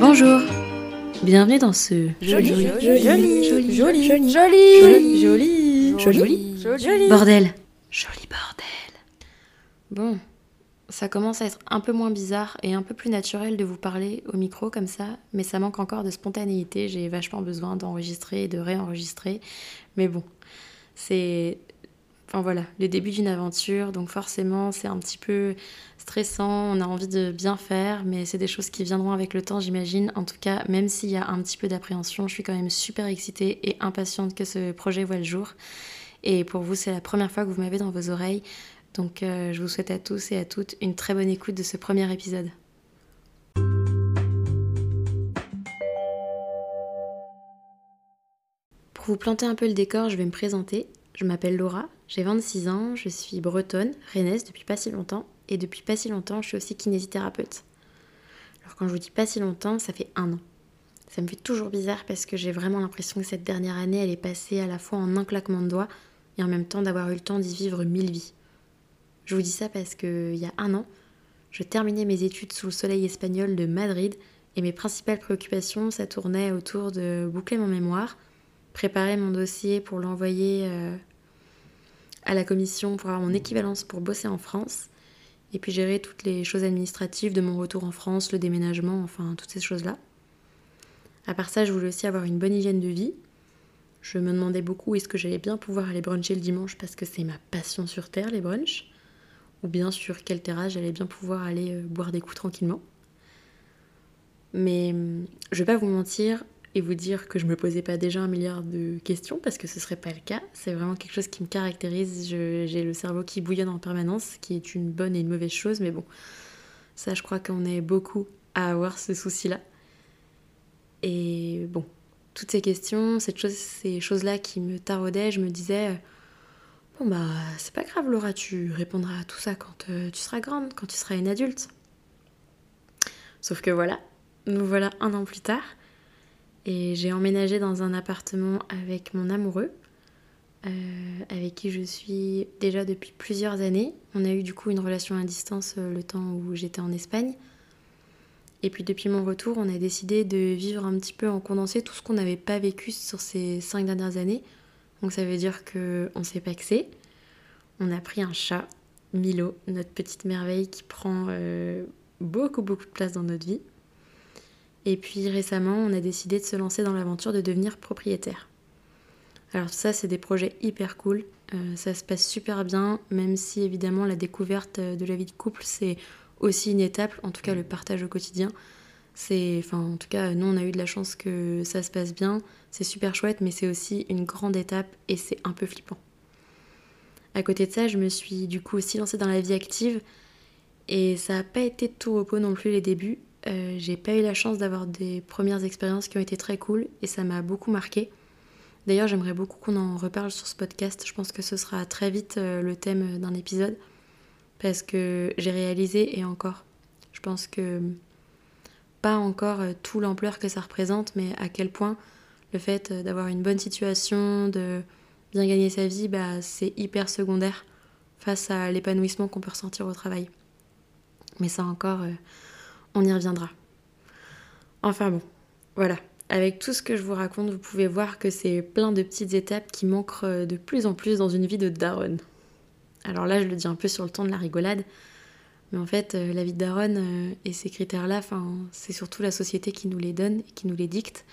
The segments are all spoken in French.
Bonjour, bienvenue dans ce joli, joli, joli, joli, joli, joli, joli, joli, joli, bordel, joli bordel. Bon, ça commence à être un peu moins bizarre et un peu plus naturel de vous parler au micro comme ça, mais ça manque encore de spontanéité. J'ai vachement besoin d'enregistrer et de réenregistrer, mais bon, c'est enfin voilà, le début d'une aventure, donc forcément c'est un petit peu stressant, on a envie de bien faire, mais c'est des choses qui viendront avec le temps, j'imagine. En tout cas, même s'il y a un petit peu d'appréhension, je suis quand même super excitée et impatiente que ce projet voit le jour. Et pour vous, c'est la première fois que vous m'avez dans vos oreilles, donc euh, je vous souhaite à tous et à toutes une très bonne écoute de ce premier épisode. Pour vous planter un peu le décor, je vais me présenter. Je m'appelle Laura, j'ai 26 ans, je suis bretonne, rennaise depuis pas si longtemps, et depuis pas si longtemps, je suis aussi kinésithérapeute. Alors quand je vous dis pas si longtemps, ça fait un an. Ça me fait toujours bizarre parce que j'ai vraiment l'impression que cette dernière année, elle est passée à la fois en un claquement de doigts et en même temps d'avoir eu le temps d'y vivre mille vies. Je vous dis ça parce qu'il y a un an, je terminais mes études sous le soleil espagnol de Madrid et mes principales préoccupations, ça tournait autour de boucler mon mémoire, préparer mon dossier pour l'envoyer euh, à la commission pour avoir mon équivalence pour bosser en France, et puis gérer toutes les choses administratives de mon retour en France, le déménagement, enfin toutes ces choses-là. À part ça, je voulais aussi avoir une bonne hygiène de vie. Je me demandais beaucoup est-ce que j'allais bien pouvoir aller bruncher le dimanche parce que c'est ma passion sur terre, les brunchs, ou bien sur quelle terrasse j'allais bien pouvoir aller euh, boire des coups tranquillement? Mais hum, je vais pas vous mentir, et vous dire que je me posais pas déjà un milliard de questions parce que ce serait pas le cas. C'est vraiment quelque chose qui me caractérise. J'ai le cerveau qui bouillonne en permanence, qui est une bonne et une mauvaise chose, mais bon, ça, je crois qu'on est beaucoup à avoir ce souci-là. Et bon, toutes ces questions, ces choses-là qui me taraudaient, je me disais, bon bah, c'est pas grave, Laura, tu répondras à tout ça quand euh, tu seras grande, quand tu seras une adulte. Sauf que voilà, nous voilà un an plus tard et j'ai emménagé dans un appartement avec mon amoureux, euh, avec qui je suis déjà depuis plusieurs années. On a eu du coup une relation à distance euh, le temps où j'étais en Espagne. Et puis depuis mon retour, on a décidé de vivre un petit peu en condensé tout ce qu'on n'avait pas vécu sur ces cinq dernières années. Donc ça veut dire qu'on s'est paxé. On a pris un chat, Milo, notre petite merveille qui prend euh, beaucoup beaucoup de place dans notre vie. Et puis récemment, on a décidé de se lancer dans l'aventure de devenir propriétaire. Alors ça, c'est des projets hyper cool. Euh, ça se passe super bien, même si évidemment la découverte de la vie de couple, c'est aussi une étape, en tout cas le partage au quotidien. C'est, en tout cas, nous, on a eu de la chance que ça se passe bien. C'est super chouette, mais c'est aussi une grande étape et c'est un peu flippant. À côté de ça, je me suis du coup aussi lancée dans la vie active et ça n'a pas été tout repos non plus les débuts. Euh, j'ai pas eu la chance d'avoir des premières expériences qui ont été très cool et ça m'a beaucoup marqué. D'ailleurs, j'aimerais beaucoup qu'on en reparle sur ce podcast. Je pense que ce sera très vite euh, le thème d'un épisode parce que j'ai réalisé et encore, je pense que pas encore euh, tout l'ampleur que ça représente, mais à quel point le fait d'avoir une bonne situation, de bien gagner sa vie, bah, c'est hyper secondaire face à l'épanouissement qu'on peut ressentir au travail. Mais ça encore, on y reviendra. Enfin bon, voilà. Avec tout ce que je vous raconte, vous pouvez voir que c'est plein de petites étapes qui manquent euh, de plus en plus dans une vie de daronne. Alors là, je le dis un peu sur le ton de la rigolade, mais en fait, euh, la vie de daronne euh, et ces critères-là, c'est surtout la société qui nous les donne et qui nous les dicte,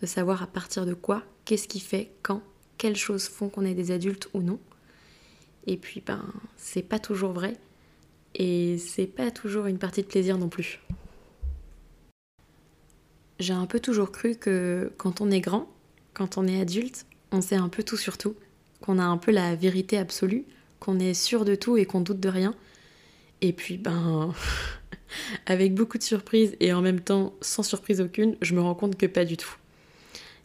de savoir à partir de quoi, qu'est-ce qui fait, quand, quelles choses font qu'on est des adultes ou non. Et puis, ben, c'est pas toujours vrai. Et c'est pas toujours une partie de plaisir non plus. J'ai un peu toujours cru que quand on est grand, quand on est adulte, on sait un peu tout sur tout, qu'on a un peu la vérité absolue, qu'on est sûr de tout et qu'on doute de rien. Et puis, ben, avec beaucoup de surprises et en même temps sans surprise aucune, je me rends compte que pas du tout.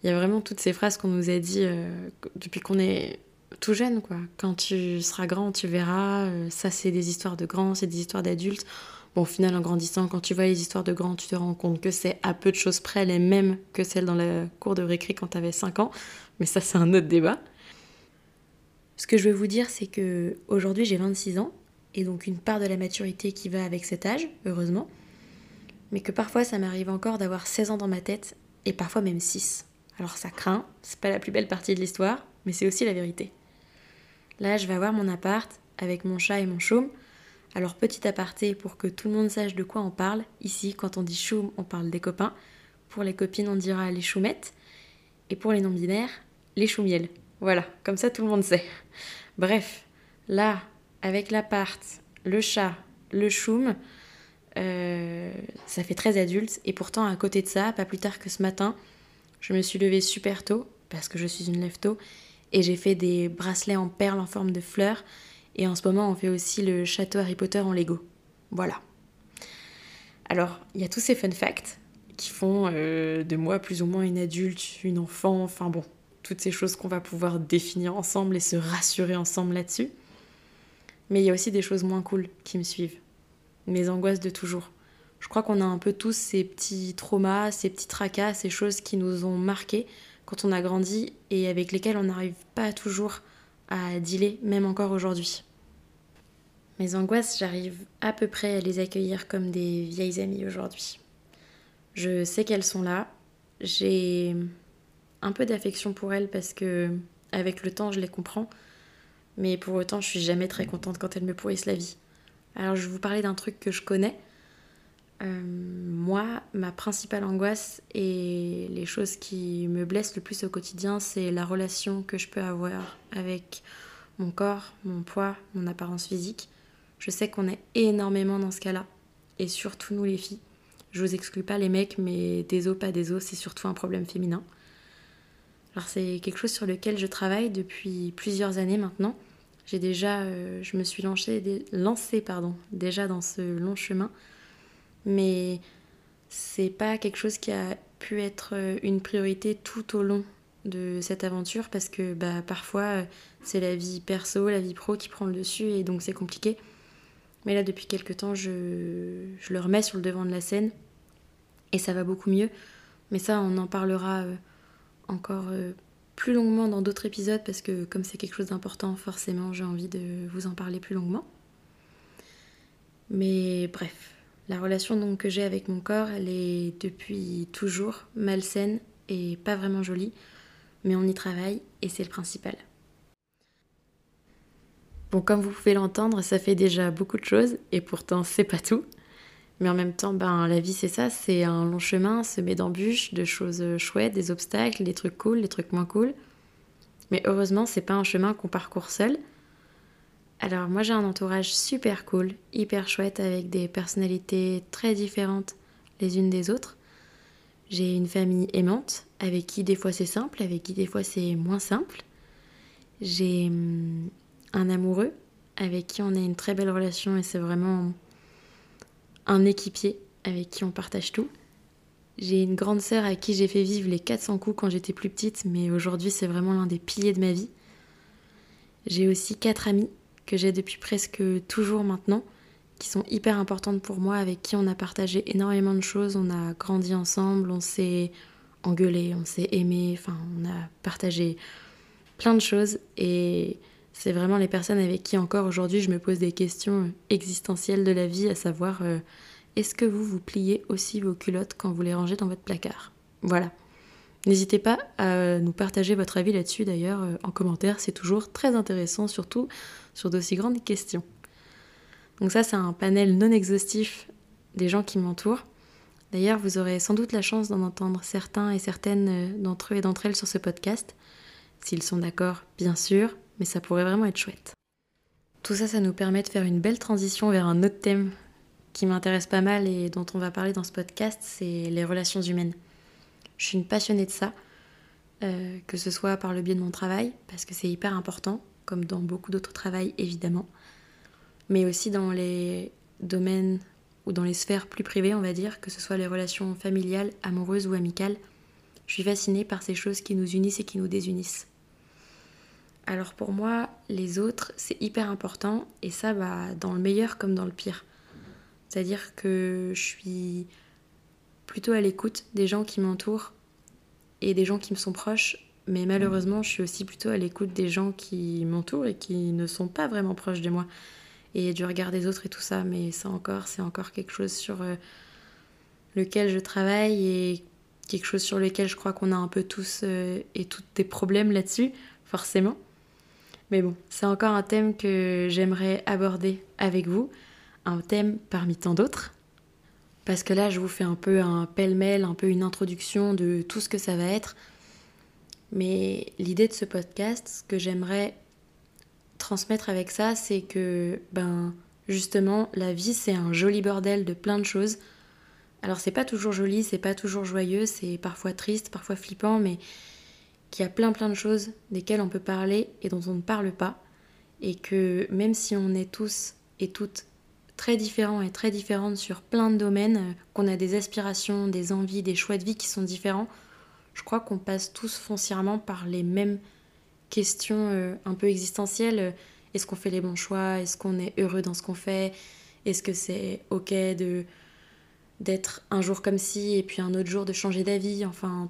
Il y a vraiment toutes ces phrases qu'on nous a dit euh, depuis qu'on est tout jeune, quoi. Quand tu seras grand, tu verras. Euh, ça, c'est des histoires de grands, c'est des histoires d'adultes. Bon, au final, en grandissant, quand tu vois les histoires de grands, tu te rends compte que c'est à peu de choses près les mêmes que celles dans la cour de récré quand tu avais 5 ans. Mais ça, c'est un autre débat. Ce que je veux vous dire, c'est que aujourd'hui j'ai 26 ans, et donc une part de la maturité qui va avec cet âge, heureusement, mais que parfois ça m'arrive encore d'avoir 16 ans dans ma tête, et parfois même 6. Alors ça craint, c'est pas la plus belle partie de l'histoire, mais c'est aussi la vérité. Là, je vais avoir mon appart avec mon chat et mon chaume. Alors petit aparté pour que tout le monde sache de quoi on parle. Ici, quand on dit chaume, on parle des copains. Pour les copines, on dira les choumettes. Et pour les non-binaires, les choumiels. Voilà, comme ça tout le monde sait. Bref, là, avec l'appart, le chat, le choum, euh, ça fait très adulte. Et pourtant, à côté de ça, pas plus tard que ce matin, je me suis levée super tôt, parce que je suis une lève et j'ai fait des bracelets en perles en forme de fleurs. Et en ce moment, on fait aussi le château Harry Potter en Lego. Voilà. Alors, il y a tous ces fun facts qui font euh, de moi plus ou moins une adulte, une enfant, enfin bon, toutes ces choses qu'on va pouvoir définir ensemble et se rassurer ensemble là-dessus. Mais il y a aussi des choses moins cool qui me suivent. Mes angoisses de toujours. Je crois qu'on a un peu tous ces petits traumas, ces petits tracas, ces choses qui nous ont marqués quand on a grandi et avec lesquelles on n'arrive pas toujours à dealer, même encore aujourd'hui. Mes angoisses, j'arrive à peu près à les accueillir comme des vieilles amies aujourd'hui. Je sais qu'elles sont là. J'ai un peu d'affection pour elles parce que, avec le temps, je les comprends. Mais pour autant, je suis jamais très contente quand elles me pourrissent la vie. Alors, je vais vous parler d'un truc que je connais. Euh, moi, ma principale angoisse et les choses qui me blessent le plus au quotidien, c'est la relation que je peux avoir avec mon corps, mon poids, mon apparence physique. Je sais qu'on est énormément dans ce cas-là, et surtout nous les filles. Je vous exclus pas les mecs, mais des os, pas des os, c'est surtout un problème féminin. Alors c'est quelque chose sur lequel je travaille depuis plusieurs années maintenant. J'ai déjà, euh, je me suis lancée, lancée pardon, déjà dans ce long chemin mais c'est pas quelque chose qui a pu être euh, une priorité tout au long de cette aventure parce que bah, parfois euh, c'est la vie perso, la vie pro qui prend le dessus et donc c'est compliqué. Mais là depuis quelques temps je, je, le remets sur le devant de la scène et ça va beaucoup mieux. Mais ça on en parlera euh, encore plus longuement dans d'autres épisodes parce que comme c'est quelque chose d'important forcément j'ai envie de vous en parler plus longuement. Mais bref, la relation donc que j'ai avec mon corps, elle est depuis toujours malsaine et pas vraiment jolie, mais on y travaille et c'est le principal. Bon, comme vous pouvez l'entendre, ça fait déjà beaucoup de choses et pourtant c'est pas tout. Mais en même temps, ben, la vie c'est ça, c'est un long chemin semé d'embûches, de choses chouettes, des obstacles, des trucs cool, des trucs moins cool. Mais heureusement, c'est pas un chemin qu'on parcourt seul, alors moi j'ai un entourage super cool, hyper chouette avec des personnalités très différentes les unes des autres. J'ai une famille aimante avec qui des fois c'est simple, avec qui des fois c'est moins simple. J'ai hum, un amoureux avec qui on a une très belle relation et c'est vraiment un équipier avec qui on partage tout. J'ai une grande sœur à qui j'ai fait vivre les 400 coups quand j'étais plus petite, mais aujourd'hui c'est vraiment l'un des piliers de ma vie. J'ai aussi quatre amis que j'ai depuis presque toujours maintenant, qui sont hyper importantes pour moi, avec qui on a partagé énormément de choses, on a grandi ensemble, on s'est engueulé, on s'est aimé, enfin on a partagé plein de choses et c'est vraiment les personnes avec qui encore aujourd'hui je me pose des questions existentielles de la vie, à savoir euh, est-ce que vous vous pliez aussi vos culottes quand vous les rangez dans votre placard? Voilà. N'hésitez pas à nous partager votre avis là-dessus d'ailleurs euh, en commentaire, c'est toujours très intéressant, surtout sur d'aussi grandes questions. Donc ça c'est un panel non exhaustif des gens qui m'entourent. D'ailleurs vous aurez sans doute la chance d'en entendre certains et certaines euh, d'entre eux et d'entre elles sur ce podcast, s'ils sont d'accord bien sûr, mais ça pourrait vraiment être chouette. Tout ça ça nous permet de faire une belle transition vers un autre thème qui m'intéresse pas mal et dont on va parler dans ce podcast, c'est les relations humaines. Je suis une passionnée de ça, euh, que ce soit par le biais de mon travail, parce que c'est hyper important, comme dans beaucoup d'autres travails évidemment, mais aussi dans les domaines ou dans les sphères plus privées, on va dire, que ce soit les relations familiales, amoureuses ou amicales. Je suis fascinée par ces choses qui nous unissent et qui nous désunissent. Alors pour moi, les autres, c'est hyper important, et ça, bah, dans le meilleur comme dans le pire. C'est-à-dire que je suis plutôt à l'écoute des gens qui m'entourent et des gens qui me sont proches mais malheureusement, je suis aussi plutôt à l'écoute des gens qui m'entourent et qui ne sont pas vraiment proches de moi. Et du regard des autres et tout ça, mais ça encore, c'est encore quelque chose sur euh, lequel je travaille et quelque chose sur lequel je crois qu'on a un peu tous euh, et toutes des problèmes là-dessus, forcément. Mais bon, c'est encore un thème que j'aimerais aborder avec vous, un thème parmi tant d'autres. Parce que là, je vous fais un peu un pêle-mêle, un peu une introduction de tout ce que ça va être, mais l'idée de ce podcast, ce que j'aimerais transmettre avec ça, c'est que, ben, justement, la vie, c'est un joli bordel de plein de choses. Alors, c'est pas toujours joli, c'est pas toujours joyeux, c'est parfois triste, parfois flippant, mais qu'il y a plein plein de choses desquelles on peut parler et dont on ne parle pas. Et que même si on est tous et toutes très différents et très différentes sur plein de domaines, qu'on a des aspirations, des envies, des choix de vie qui sont différents, je crois qu'on passe tous foncièrement par les mêmes questions euh, un peu existentielles. Est-ce qu'on fait les bons choix? Est-ce qu'on est heureux dans ce qu'on fait? Est-ce que c'est ok de d'être un jour comme ci et puis un autre jour de changer d'avis? Enfin,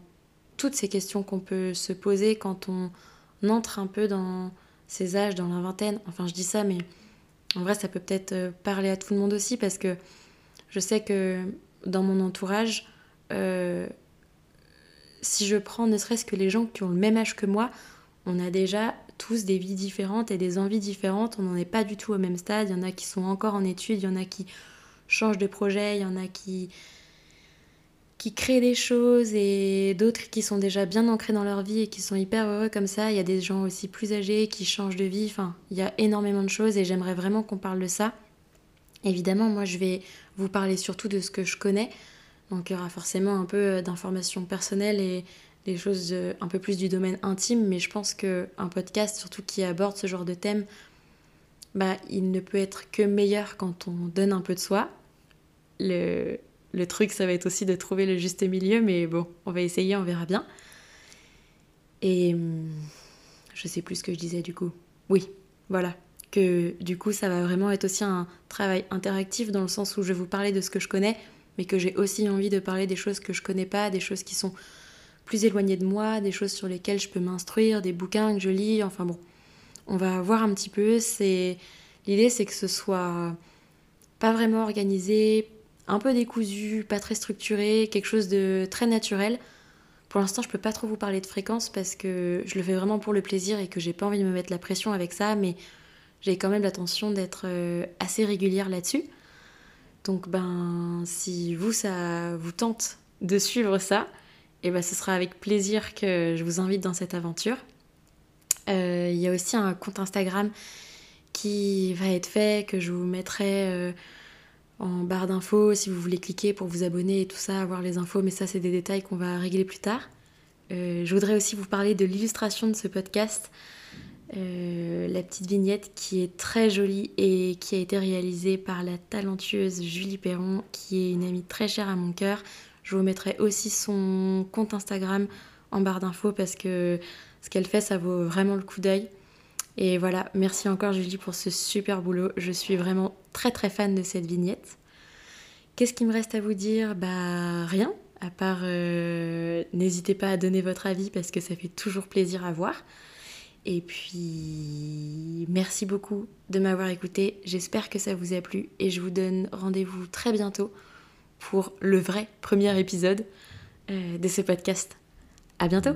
toutes ces questions qu'on peut se poser quand on entre un peu dans ces âges, dans la vingtaine. Enfin, je dis ça, mais en vrai, ça peut peut-être euh, parler à tout le monde aussi parce que je sais que dans mon entourage, euh, si je prends ne serait-ce que les gens qui ont le même âge que moi, on a déjà tous des vies différentes et des envies différentes. On n'en est pas du tout au même stade. Il y en a qui sont encore en études, il y en a qui changent de projet, il y en a qui qui créent des choses et d'autres qui sont déjà bien ancrés dans leur vie et qui sont hyper heureux comme ça. Il y a des gens aussi plus âgés qui changent de vie. Enfin, il y a énormément de choses et j'aimerais vraiment qu'on parle de ça. Évidemment, moi, je vais vous parler surtout de ce que je connais. Donc il y aura forcément un peu euh, d'informations personnelles et des choses euh, un peu plus du domaine intime, mais je pense qu'un podcast, surtout qui aborde ce genre de thème, bah, il ne peut être que meilleur quand on donne un peu de soi. Le, le truc, ça va être aussi de trouver le juste milieu, mais bon, on va essayer, on verra bien. Et hum, je sais plus ce que je disais du coup. Oui, voilà. Que du coup, ça va vraiment être aussi un travail interactif dans le sens où je vais vous parler de ce que je connais, mais que j'ai aussi envie de parler des choses que je connais pas, des choses qui sont plus éloignées de moi, des choses sur lesquelles je peux m'instruire, des bouquins que je lis, enfin bon, on va voir un petit peu. L'idée, c'est que ce soit pas vraiment organisé, un peu décousu, pas très structuré, quelque chose de très naturel. Pour l'instant, je peux pas trop vous parler de fréquence parce que je le fais vraiment pour le plaisir et que j'ai pas envie de me mettre la pression avec ça, mais j'ai quand même l'intention d'être euh, assez régulière là-dessus. Donc ben si vous ça vous tente de suivre ça, eh ben ce sera avec plaisir que je vous invite dans cette aventure. Euh, il y a aussi un compte Instagram qui va être fait, que je vous mettrai euh, en barre d'infos si vous voulez cliquer pour vous abonner et tout ça, avoir les infos, mais ça c'est des détails qu'on va régler plus tard. Euh, je voudrais aussi vous parler de l'illustration de ce podcast. Euh, la petite vignette qui est très jolie et qui a été réalisée par la talentueuse Julie Perron, qui est une amie très chère à mon cœur. Je vous mettrai aussi son compte Instagram en barre d'infos parce que ce qu'elle fait, ça vaut vraiment le coup d'œil. Et voilà, merci encore Julie pour ce super boulot. Je suis vraiment très très fan de cette vignette. Qu'est-ce qu'il me reste à vous dire? Bah rien, à part euh, n'hésitez pas à donner votre avis parce que ça fait toujours plaisir à voir. Et puis, merci beaucoup de m'avoir écouté. J'espère que ça vous a plu et je vous donne rendez-vous très bientôt pour le vrai premier épisode euh, de ce podcast. À bientôt!